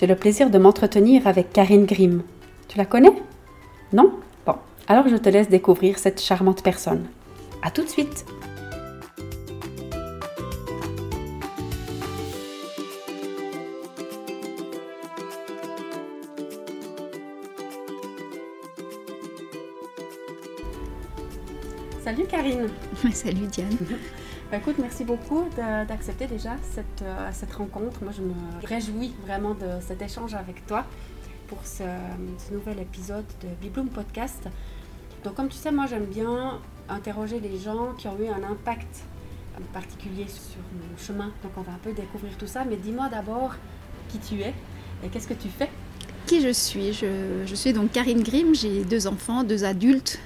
j'ai le plaisir de m'entretenir avec Karine Grimm. Tu la connais? Non? Bon, alors je te laisse découvrir cette charmante personne. À tout de suite! Salut Karine. Salut Diane Bah, écoute, merci beaucoup d'accepter déjà cette, euh, cette, rencontre. Moi, je me réjouis vraiment de cet échange avec toi pour ce, nouvel épisode de Bibloom Podcast. Donc, comme tu sais, moi, j'aime bien interroger les gens qui ont eu un impact particulier sur mon chemin. Donc, on va un peu découvrir tout ça. Mais dis-moi d'abord qui tu es et qu'est-ce que tu fais? Qui je suis? Je, suis donc Karine Grimm. J'ai deux enfants, deux adultes,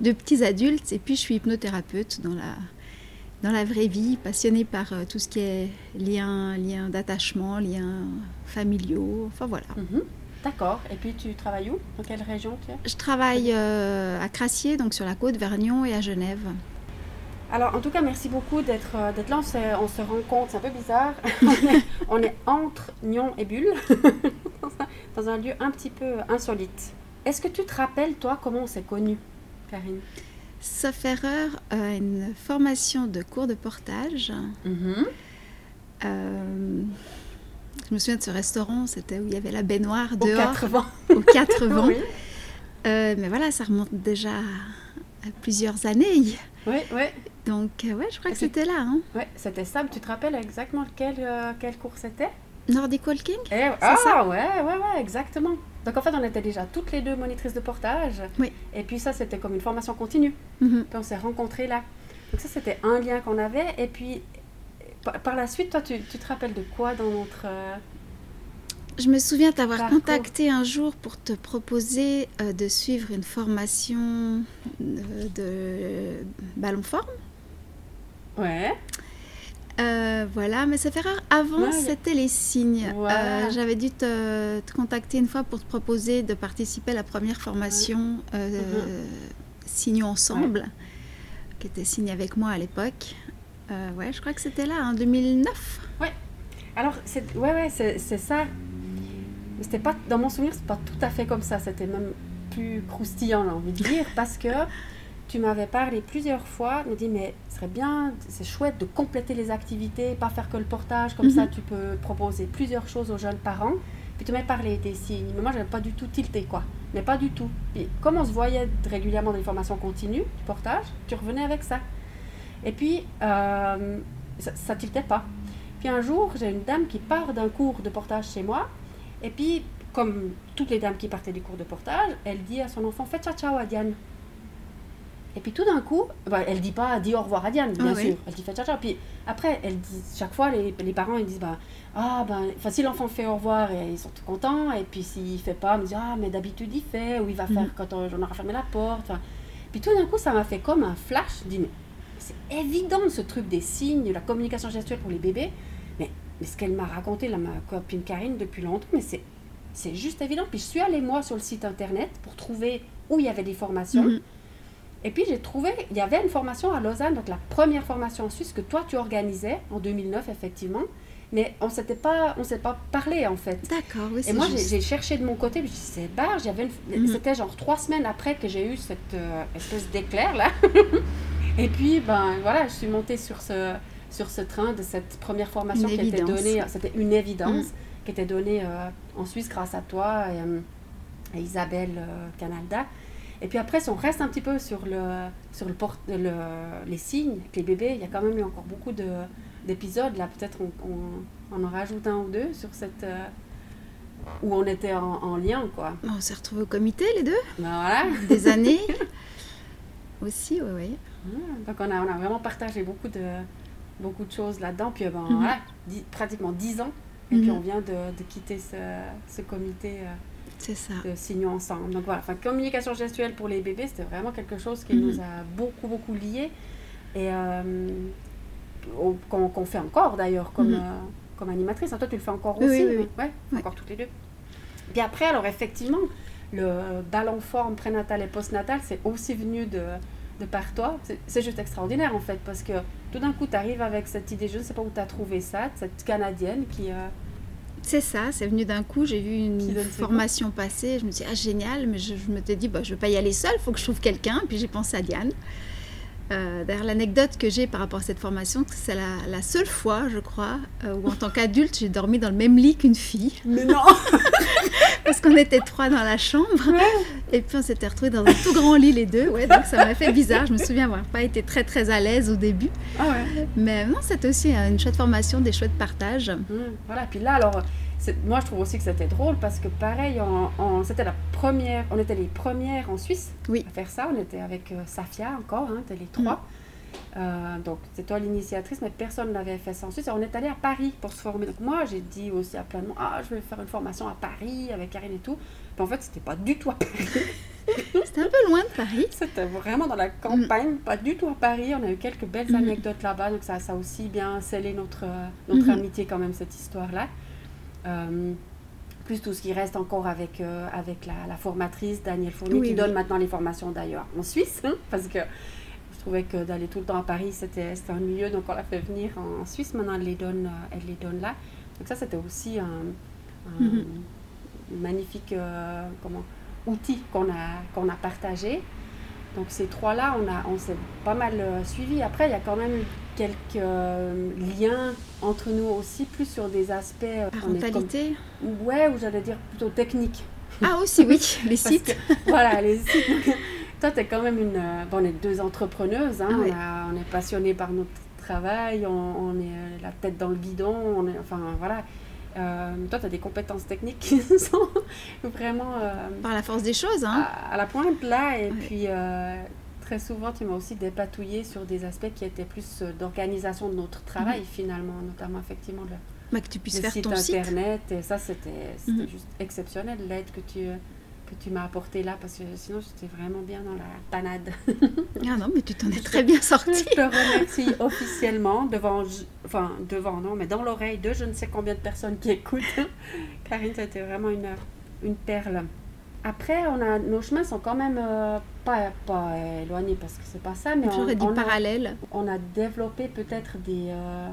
deux petits adultes. Et puis, je suis hypnothérapeute dans la dans la vraie vie, passionnée par euh, tout ce qui est liens lien d'attachement, liens familiaux, enfin voilà. Mhm. D'accord. Et puis tu travailles où? Dans quelle région tu es? Je travaille euh, à Crassier, donc sur la côte, Vernion et à Genève. Alors, en tout cas, merci beaucoup d'être euh, là. On se, on se rencontre, c'est un peu bizarre. on, est, entre Nyon et Bulle, dans un lieu un petit peu insolite. Est-ce que tu te rappelles, toi, comment on s'est connus, Karine? Sauf erreur, euh, une formation de cours de portage. Mhm. Euh, je me souviens de ce restaurant, c'était où il y avait la baignoire dehors. Aux quatre vents. Aux quatre vents. Euh, mais voilà, ça remonte déjà à plusieurs années. Oui, oui. Donc, ouais, je crois que c'était là. Hein. Oui, c'était ça. Tu te rappelles exactement quel, quel cours c'était? Nordic Walking? Eh, Ah, ça? ouais, ouais, ouais, exactement. Donc en fait, on était déjà toutes les deux monitrices de portage. Oui. Et puis ça, c'était comme une formation continue. Mhm. Puis on s'est rencontrés là. Donc ça, c'était un lien qu'on avait. Et puis par, la suite, toi, tu, tu, te rappelles de quoi dans notre... Euh, Je me souviens t'avoir contacté un jour pour te proposer euh, de suivre une formation de, de ballon forme. Ouais. Euh, voilà, mais ça fait rare. Avant, c'était les signes. Euh, j'avais dû te, contacter une fois pour te proposer de participer à la première formation euh, mhm. Signons ensemble, qui était signe avec moi à l'époque. ouais, je crois que c'était là, en 2009. Ouais. Alors, c'est, ouais, ouais, c'est, ça. C'était pas, dans mon souvenir, c'est pas tout à fait comme ça. C'était même plus croustillant, j'ai envie de dire, parce que tu m'avais parlé plusieurs fois, me dit mais serait bien, c'est chouette de compléter les activités, pas faire que le portage, comme ça mhm. tu peux proposer plusieurs choses aux jeunes parents. Puis tu m'as parlé des signes, mais moi j'avais pas du tout tilté quoi, mais pas du tout. Puis comme on se voyait régulièrement dans les formations continues du portage, tu revenais avec ça. Et puis euh, ça, ça tiltait pas. Puis un jour, j'ai une dame qui part d'un cours de portage chez moi, et puis comme toutes les dames qui partaient du cours de portage, elle dit à son enfant Fais ciao ciao à Diane. Et puis tout d'un coup, bah, elle dit pas, dit au revoir à Diane, bien ah sûr. Elle dit fait ciao ciao. Puis après, elle dit, chaque fois, les, les parents, ils disent, bah, ah, ben, si l'enfant fait au revoir, et ils sont tout contents. Et puis s'il fait pas, ils disent, ah, mais d'habitude, il fait, ou il va faire mhm. quand on, on, aura fermé la porte. Puis tout d'un coup, ça m'a fait comme un flash. Mais c'est évident ce truc des signes, la communication gestuelle pour les bébés. Mais, mais ce qu'elle m'a raconté, là, ma copine Karine, depuis longtemps, mais c'est, c'est juste évident. Puis je suis allée, moi, sur le site internet pour trouver où il y avait des formations. Mhm. Et puis j'ai trouvé, il y avait une formation à Lausanne, donc la première formation en Suisse que toi tu organisais en 2009 effectivement, mais on s'était pas, on s'est pas parlé en fait. D'accord, oui. Et moi j'ai cherché de mon côté, je me suis dit c'est barre, j'avais, mhm. c'était genre trois semaines après que j'ai eu cette euh, espèce d'éclair là. Et puis ben voilà, je suis montée sur ce sur ce train de cette première formation qui était donnée, c'était une évidence mhm. qui était donnée euh, en Suisse grâce à toi et euh, à Isabelle Canalda. Et puis après, si on reste un petit peu sur, le, sur le, le les signes, les bébés, il y a quand même eu encore beaucoup d'épisodes. Là, peut-être on, on, en rajoute un ou deux sur cette. Euh, où on était en, lien, quoi. On s'est retrouvés au comité, les deux. Ben voilà. Des années. Aussi, oui, oui. Ah, donc on a, on a vraiment partagé beaucoup de, beaucoup de choses là-dedans. Puis ben, mhm. voilà, pratiquement dix ans Et puis mhm. on vient de, de quitter ce, ce comité c'est ça. de signaux ensemble. Donc voilà, enfin, communication gestuelle pour les bébés, c'était vraiment quelque chose qui nous a beaucoup, beaucoup liés. Et qu'on fait encore d'ailleurs comme, comme animatrice. Toi, tu le fais encore aussi Oui, oui, Ouais, encore toutes les deux. Puis après, alors effectivement, le ballon forme prénatal et postnatal, c'est aussi venu de, de par toi. C'est juste extraordinaire en fait, parce que tout d'un coup, tu arrives avec cette idée, je ne sais pas où tu as trouvé ça, cette Canadienne qui... Euh, c'est ça, c'est venu d'un coup. J'ai vu une formation passer. Je me suis dit, ah génial, mais je, me suis dit, bah, je ne vais pas y aller seule, il faut que je trouve quelqu'un. Puis j'ai pensé à Diane. Euh, D'ailleurs, l'anecdote que j'ai par rapport à cette formation, c'est la, seule fois, je crois, euh, où en tant qu'adulte, j'ai dormi dans le même lit qu'une fille. Mais non Parce qu'on était trois dans la chambre. Et puis on s'était retrouvés dans un tout grand lit les deux. Ouais, donc ça m'a fait bizarre. Je me souviens avoir pas été très très à l'aise au début. Ah ouais. Mais non, c'était aussi une chouette formation, des chouettes partages. Mmh, voilà, puis là, alors moi, je trouve aussi que c'était drôle parce que, pareil, c'était la première, on était les premières en Suisse oui. à faire ça. On était avec euh, Safia encore, hein, les trois. Mm. Euh, donc, c'est toi l'initiatrice, mais personne n'avait fait ça en Suisse. on est allé à Paris pour se former. Donc, moi, j'ai dit aussi à plein de monde Ah, je vais faire une formation à Paris avec Karine et tout. Puis, en fait, c'était pas du tout à Paris. c'était un peu loin de Paris. C'était vraiment dans la campagne, pas du tout à Paris. On a eu quelques belles mm. anecdotes là-bas. Donc, ça, ça a aussi bien scellé notre, notre mm-hmm. amitié, quand même, cette histoire-là. Euh, plus tout ce qui reste encore avec, euh, avec la, formatrice Danielle Fournier, qui donne maintenant les formations d'ailleurs en Suisse, hein, parce que trouvais que d'aller tout le temps à Paris, c'était ennuyeux, donc on l'a fait venir en, Suisse, maintenant elle les donne, euh, elle les donne là. Donc ça, c'était aussi un, mhm. magnifique comment, outil qu'on a, qu'on a partagé. Donc ces trois-là, on, a, on s'est pas mal suivis. Après, il y a quand même quelques euh, liens entre nous aussi, plus sur des aspects... Euh, Parentalité Ouais, ou j'allais dire plutôt technique. Ah aussi, oui, les sites. voilà, les sites. Toi, tu es quand même une... Euh, bon, on est deux entrepreneuses, hein, ah on, est passionnés par notre travail, on, est la tête dans le guidon, on est, enfin voilà. toi, tu as des compétences techniques qui sont vraiment... Par la force des choses, hein. à, la pointe là, et puis très souvent, tu m'as aussi dépatouillé sur des aspects qui étaient plus euh, d'organisation de notre travail, mhm. finalement, notamment effectivement le, Mais que tu puisses faire site ton internet. Et ça, c'était mhm. juste exceptionnel, l'aide que tu, que tu m'as apportée là, parce que sinon, j'étais vraiment bien dans la panade. ah non, mais tu t'en es très bien sortie. je te remercie officiellement devant, enfin, devant, non, mais dans l'oreille de je ne sais combien de personnes qui écoutent. Karine, été vraiment une, une perle. Après, on a, nos chemins sont quand même euh, pas, pas éloignés parce que c'est pas ça, mais on, on, a, on a développé peut-être des, euh,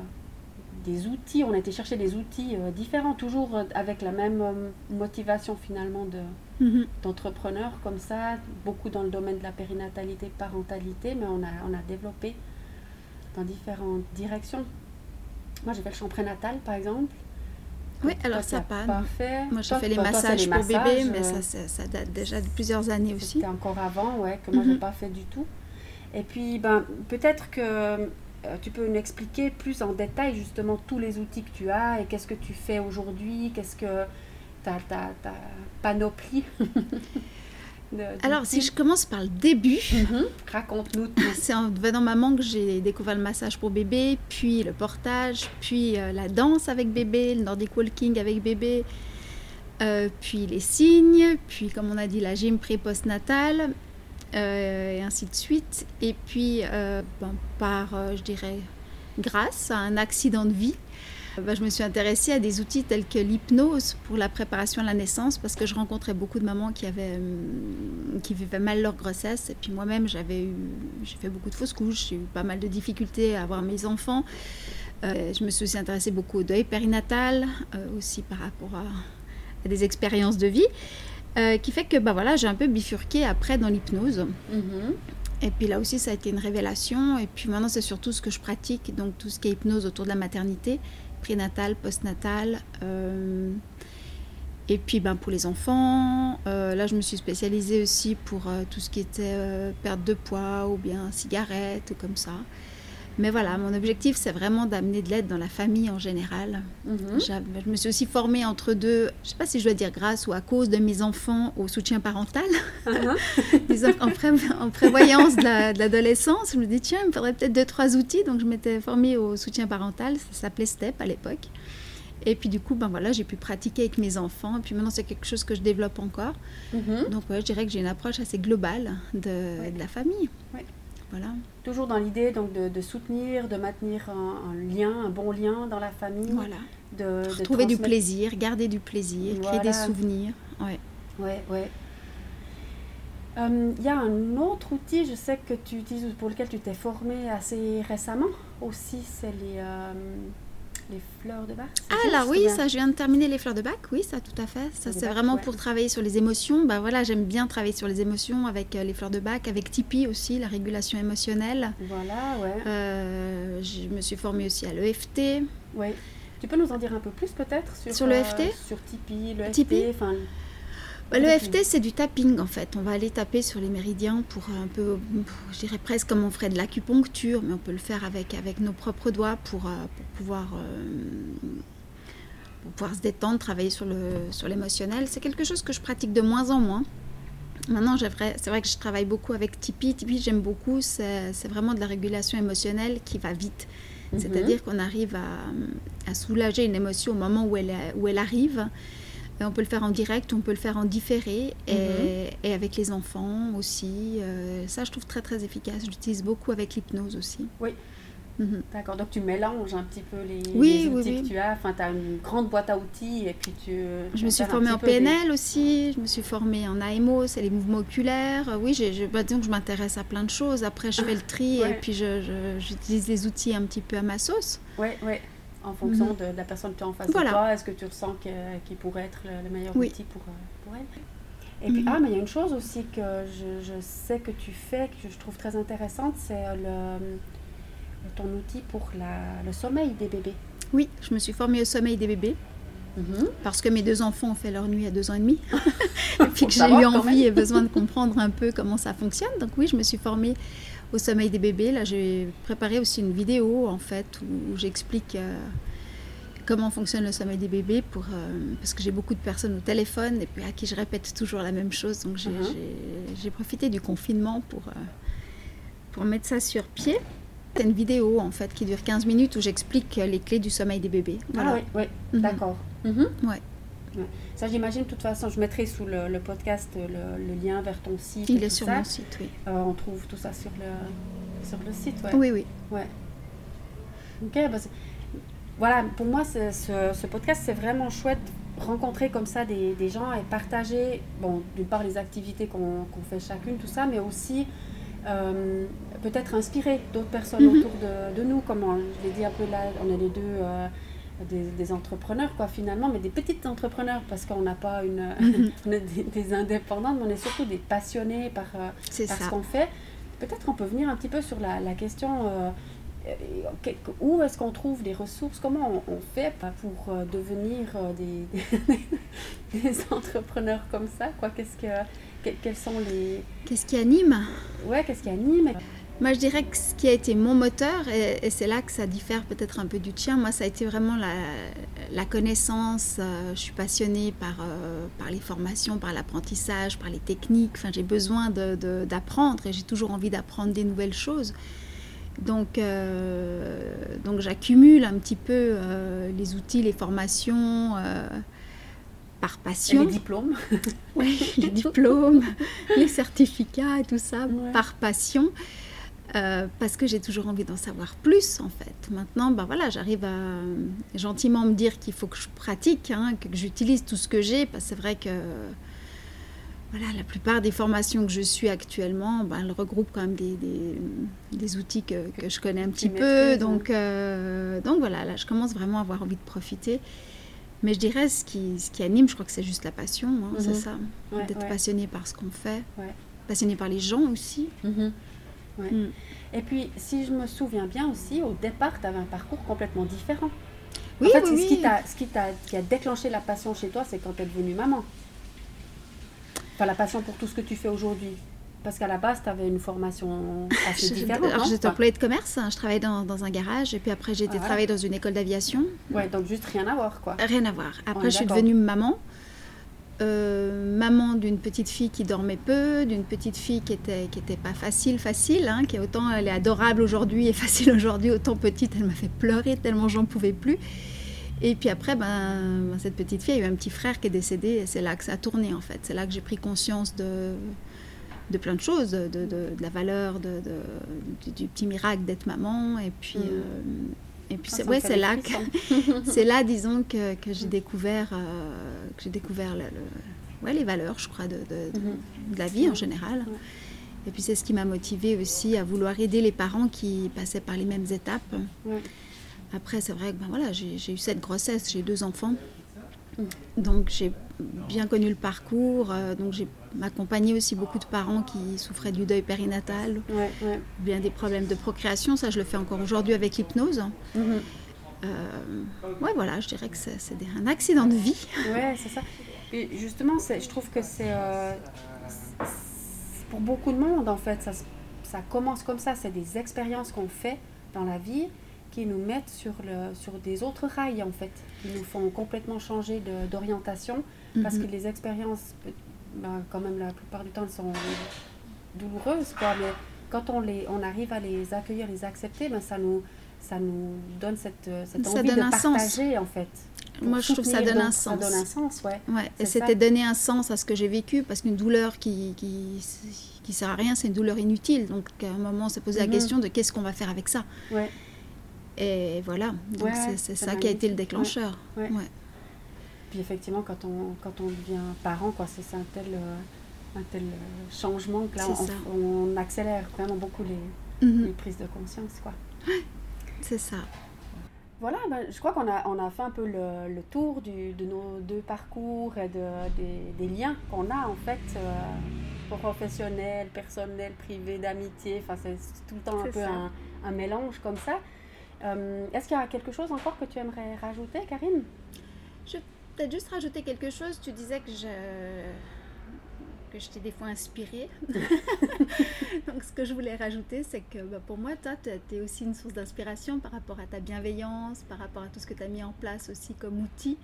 des outils, on a été chercher des outils euh, différents, toujours avec la même motivation finalement de, mhm. d'entrepreneurs comme ça, beaucoup dans le domaine de la périnatalité, parentalité, mais on a, on a développé dans différentes directions. Moi, j'ai fait le champ prénatal par exemple. Oui, alors ça pas. Parfait. Moi, j'ai fait les massages pour bébé, mais ça, ça, date déjà de plusieurs années aussi. C'était encore avant, ouais, que moi, je n'ai mhm. pas fait du tout. Et puis, ben, peut-être que euh, tu peux nous expliquer plus en détail, justement, tous les outils que tu as et qu'est-ce que tu fais aujourd'hui, qu'est-ce que ta, ta, ta panoplie Alors, si je commence par le début, mhm. raconte-nous C'est en devenant maman que j'ai découvert le massage pour bébé, puis le portage, puis euh, la danse avec bébé, le Nordic Walking avec bébé, euh, puis les signes, puis comme on a dit, la gym pré-postnatale, et ainsi de suite. Et puis, ben, par, je dirais, grâce à un accident de vie, bah, je me suis intéressée à des outils tels que l'hypnose pour la préparation à la naissance parce que je rencontrais beaucoup de mamans qui, avaient, hum, qui vivaient mal leur grossesse. Et puis moi-même, j'avais eu, j'ai fait beaucoup de fausses couches, j'ai eu pas mal de difficultés à avoir mes enfants. Euh, je me suis aussi intéressée beaucoup au deuil périnatal, euh, aussi par rapport à, des expériences de vie, euh, qui fait que bah, voilà, j'ai un peu bifurqué après dans l'hypnose. Mm-hmm. Et puis là aussi, ça a été une révélation. Et puis maintenant, c'est surtout ce que je pratique, donc tout ce qui est hypnose autour de la maternité prénatal, postnatal. Euh, et puis ben, pour les enfants, euh, là je me suis spécialisée aussi pour euh, tout ce qui était perte de poids ou bien cigarettes ou comme ça. Mais voilà, mon objectif, c'est vraiment d'amener de l'aide dans la famille en général. Mhm. Je me suis aussi formée entre deux, je ne sais pas si je dois dire grâce ou à cause de mes enfants au soutien parental. Uh en, prévoyance de l'adolescence, je me dis, tiens, il me faudrait peut-être deux, trois outils. Donc, je m'étais formée au soutien parental, ça s'appelait STEP à l'époque. Et puis du coup, ben voilà, j'ai pu pratiquer avec mes enfants. Et puis maintenant, c'est quelque chose que je développe encore. Mhm. Donc je dirais que j'ai une approche assez globale de, la famille. Voilà. Toujours dans l'idée donc de, soutenir, de maintenir un, lien, un bon lien dans la famille. Voilà. De, trouver du plaisir, garder du plaisir, créer des souvenirs. Ouais. Ouais, ouais. Euh, il y a un autre outil, je sais que tu utilises, pour lequel tu t'es formé assez récemment aussi, c'est les, euh, les fleurs de bac. Ah là oui, ça, je viens de terminer les fleurs de bac, oui, ça tout à fait. Ça c'est vraiment pour travailler sur les émotions. Bah voilà, j'aime bien travailler sur les émotions avec euh, les fleurs de bac, avec Tipeee aussi, la régulation émotionnelle. Voilà, ouais. je me suis formée aussi à l'EFT. Oui. Tu peux nous en dire un peu plus peut-être sur, sur l'EFT Sur Tipeee, l'EFT, enfin bah, le FT, c'est du tapping en fait. On va aller taper sur les méridiens pour un peu, je dirais presque comme on ferait de l'acupuncture, mais on peut le faire avec, avec nos propres doigts pour, euh, pour pouvoir, euh, pour pouvoir se détendre, travailler sur l'émotionnel. Sur c'est quelque chose que je pratique de moins en moins. Maintenant, c'est vrai que je travaille beaucoup avec Tipeee. Tipeee, j'aime beaucoup. C'est vraiment de la régulation émotionnelle qui va vite. Mhm. C'est-à-dire qu'on arrive à, à, soulager une émotion au moment où elle, où elle arrive on peut le faire en direct, on peut le faire en différé et, mhm. avec les enfants aussi. Euh, ça, je trouve très très efficace. J'utilise beaucoup avec l'hypnose aussi. Oui. Mhm. D'accord, donc tu mélanges un petit peu les, oui, outils que tu as. Enfin, tu as une grande boîte à outils et puis tu. Je me suis formée en PNL aussi, je me suis formée en AMO, c'est les mouvements oculaires. Oui, je, je, bah, disons que je m'intéresse à plein de choses. Après, je fais le tri et puis j'utilise les outils un petit peu à ma sauce. Oui, oui en fonction mhm. de, la personne que tu as en face de toi. Est-ce que tu ressens qu'il pourrait être le, meilleur outil pour, euh, pour, elle Et puis, mhm. ah, mais il y a une chose aussi que je, je, sais que tu fais, que je trouve très intéressante, c'est le, ton outil pour la, le sommeil des bébés. Oui, je me suis formée au sommeil des bébés. Mhm. Parce que mes deux enfants ont fait leur nuit à deux ans et demi. et puis que j'ai eu envie et besoin de comprendre un peu comment ça fonctionne. Donc oui, je me suis formée au sommeil des bébés. Là, j'ai préparé aussi une vidéo en fait où, j'explique euh, comment fonctionne le sommeil des bébés pour, euh, parce que j'ai beaucoup de personnes au téléphone et puis à qui je répète toujours la même chose. Donc j'ai uh-huh. profité du confinement pour, euh, pour mettre ça sur pied. C'est une vidéo en fait qui dure 15 minutes où j'explique les clés du sommeil des bébés. Ah oui, oui. Mhm. d'accord. Mhm. Ouais. Ça, j'imagine, de toute façon, je mettrai sous le, podcast le, lien vers ton site. Il est sur mon site, oui. Euh, on trouve tout ça sur le, sur le site, ouais. Oui, oui. Ouais. Ok, bah voilà, pour moi, ce, ce, podcast, c'est vraiment chouette rencontrer comme ça des, des, gens et partager, bon, d'une part les activités qu'on fait chacune, tout ça, mais aussi euh, peut-être inspirer d'autres personnes mhm. autour de, de, nous, comme je l'ai dit un peu là, on est les deux. Euh, des, entrepreneurs, quoi, finalement, mais des petites entrepreneurs, parce qu'on n'a pas une. on est des, indépendantes, mais on est surtout des passionnés par, euh, par ce qu'on fait. Peut-être on peut venir un petit peu sur la, la question. Euh, euh, où est-ce qu'on trouve des ressources? Comment on, fait pour devenir des, des, entrepreneurs comme ça quoi? Qu'est-ce que, Quels sont les... Qu'est-ce qui anime? Ouais, qu'est-ce qui anime? Moi, je dirais que ce qui a été mon moteur, et, c'est là que ça diffère peut-être un peu du tien, moi, ça a été vraiment la, connaissance. Euh, je suis passionnée par, euh, par les formations, par l'apprentissage, par les techniques. Enfin, j'ai besoin d'apprendre et j'ai toujours envie d'apprendre des nouvelles choses. Donc, euh, donc j'accumule un petit peu les outils, les formations par passion. Et les diplômes. oui, les diplômes, les certificats et tout ça, par passion. Euh, parce que j'ai toujours envie d'en savoir plus en fait. Maintenant, ben voilà, j'arrive à gentiment me dire qu'il faut que je pratique, hein, que j'utilise tout ce que j'ai, parce que c'est vrai que voilà, la plupart des formations que je suis actuellement, ben, elles regroupent quand même des, des, outils que, que, je connais un petit peu. Donc, euh, donc voilà, là, je commence vraiment à avoir envie de profiter. Mais je dirais, ce qui, ce qui anime, je crois que c'est juste la passion, hein, c'est mhm. ça, d'être passionné par ce qu'on fait, passionné par les gens aussi. Mm. Et puis, si je me souviens bien aussi, au départ, tu avais un parcours complètement différent. Oui, en fait, oui, ce, qui t'a, ce qui, qui a déclenché la passion chez toi, c'est quand tu es devenue maman. Enfin, la passion pour tout ce que tu fais aujourd'hui. Parce qu'à la base, tu avais une formation assez différente. Alors, j'étais employée de commerce, hein. je travaillais dans, dans, un garage, et puis après, j'ai été ah, travailler dans une école d'aviation. Ouais, donc juste rien à voir, quoi. Rien à voir. Après, je suis devenue maman. Euh, maman d'une petite fille qui dormait peu, d'une petite fille qui était qui était pas facile facile, hein, qui est autant elle est adorable aujourd'hui et facile aujourd'hui, autant petite elle m'a fait pleurer tellement j'en pouvais plus. Et puis après, ben, cette petite fille a eu un petit frère qui est décédé et c'est là que ça a tourné en fait. C'est là que j'ai pris conscience de, de plein de choses, de, de, la valeur de, du, petit miracle d'être maman. Et puis, mm. euh, et puis c'est, ouais, c'est là, que, c'est là, disons, que, que j'ai découvert, euh, que j'ai découvert le, ouais, les valeurs, je crois, de, mm-hmm. la vie en général. Et puis c'est ce qui m'a motivée aussi à vouloir aider les parents qui passaient par les mêmes étapes. Après, c'est vrai que ben voilà, j'ai eu cette grossesse, j'ai deux enfants. Mm. Donc j'ai bien connu le parcours. Euh, donc j'ai accompagné aussi beaucoup de parents qui souffraient du deuil périnatal, bien des problèmes de procréation. Ça, je le fais encore aujourd'hui avec l'hypnose. Mm-hmm. Euh, ouais, voilà, je dirais que c'est un accident de vie. Ouais, c'est ça. Et justement, je trouve que c'est euh, pour beaucoup de monde en fait. Ça, ça commence comme ça. C'est des expériences qu'on fait dans la vie qui nous mettent sur, le, sur des autres rails, en fait, qui nous font complètement changer d'orientation, parce mhm. que les expériences, ben, quand même, la plupart du temps, elles sont douloureuses, quoi, mais quand on, les, on arrive à les accueillir, les accepter, ben, ça, nous, ça nous donne cette, cette envie de partager, en fait. Moi, je trouve que ça donne un sens. Ça donne un sens, ouais. ouais. Et c'était donner un sens à ce que j'ai vécu, parce qu'une douleur qui, qui, qui sert à rien, c'est une douleur inutile. Donc, à un moment, on s'est posé la mhm. question de qu'est-ce qu'on va faire avec ça. Ouais. Et voilà, donc c'est ça qui a été le déclencheur. Ouais, Puis effectivement, quand on, quand on devient parent, quoi, c'est un tel, euh, un tel euh, changement que là, on, accélère vraiment beaucoup les, mhm. les, prises de conscience. quoi. C'est ça. Voilà, ben, je crois qu'on a, on a fait un peu le, le tour du, de nos deux parcours et de, des, des liens qu'on a en fait, euh, professionnels, personnels, privés, d'amitié. Enfin, c'est tout le temps un peu un, un, mélange comme ça. Euh, est-ce qu'il y a quelque chose encore que tu aimerais rajouter, Karine? Je vais peut-être juste rajouter quelque chose. Tu disais que je que je t'ai des fois inspirée. Donc ce que je voulais rajouter, c'est que bah, pour moi, toi, tu es aussi une source d'inspiration par rapport à ta bienveillance, par rapport à tout ce que tu as mis en place aussi comme outil.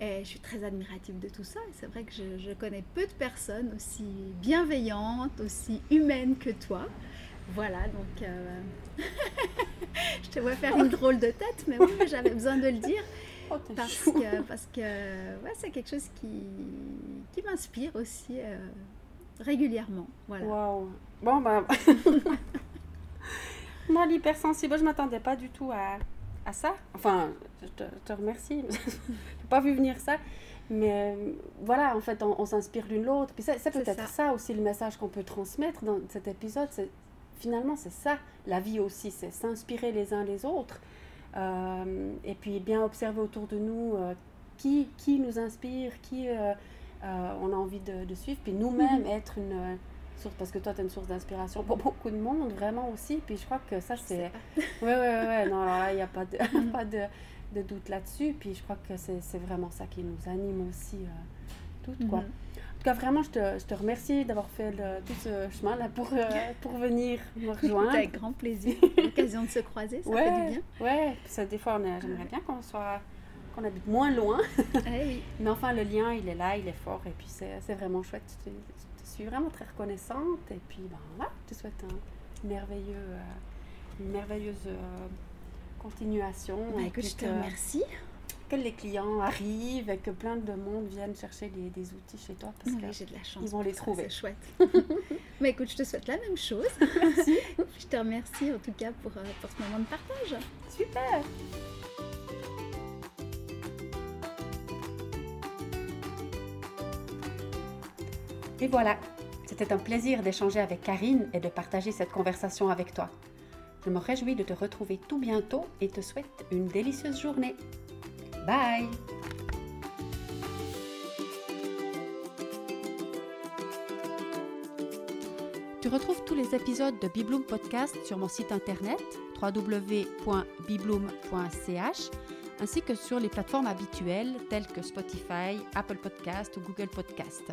Et je suis très admirative de tout ça. C'est vrai que je, je, connais peu de personnes aussi bienveillantes, aussi humaines que toi. Voilà, donc euh, je te vois faire une drôle de tête, mais oui, j'avais besoin de le dire. Oh, parce que, parce que ouais, c'est quelque chose qui, qui m'inspire aussi euh, régulièrement. Voilà. Wow. Bon, ben. Moi, l'hypersensible, je ne m'attendais pas du tout à, à ça. Enfin, je te, te remercie. je n'ai pas vu venir ça. Mais euh, voilà, en fait, on, s'inspire l'une l'autre. Puis c'est peut-être ça. ça. aussi le message qu'on peut transmettre dans cet épisode. C'est finalement, c'est ça, la vie aussi, c'est s'inspirer les uns les autres. Euh, et puis bien observer autour de nous euh, qui, qui nous inspire, qui euh, on a envie de, suivre, puis nous-mêmes mhm. être une source, parce que toi, tu es une source d'inspiration pour beaucoup de monde, vraiment aussi. Puis je crois que ça, c'est. Oui, oui, oui, non, alors là, il n'y a pas de, mhm. pas de, de doute là-dessus. Puis je crois que c'est vraiment ça qui nous anime aussi toutes, quoi. Mhm tout cas, vraiment, je te, je te remercie d'avoir fait le, tout ce chemin-là pour, euh, pour venir me rejoindre. Avec grand plaisir. L'occasion de se croiser, ça ouais, fait du bien. Ouais, ça, des fois, j'aimerais bien qu'on soit qu'on habite moins loin. Eh oui. Mais enfin, le lien, il est là, il est fort. Et puis, c'est vraiment chouette. Je, te suis vraiment très reconnaissante. Et puis, ben, voilà, je te souhaite un merveilleux, euh, une merveilleuse euh, continuation. Bah, écoute, je te remercie que les clients arrivent et que plein de monde viennent chercher des, des outils chez toi parce que j'ai de la chance. Ils vont les trouver. C'est chouette. Mais écoute, je te souhaite la même chose. Merci. je te remercie en tout cas pour, euh, pour ce moment de partage. Super. Et voilà, c'était un plaisir d'échanger avec Karine et de partager cette conversation avec toi. Je me réjouis de te retrouver tout bientôt et te souhaite une délicieuse journée. Bye Tu retrouves tous les épisodes de Bibloom Podcast sur mon site internet www.bibloom.ch ainsi que sur les plateformes habituelles telles que Spotify, Apple Podcast ou Google Podcast.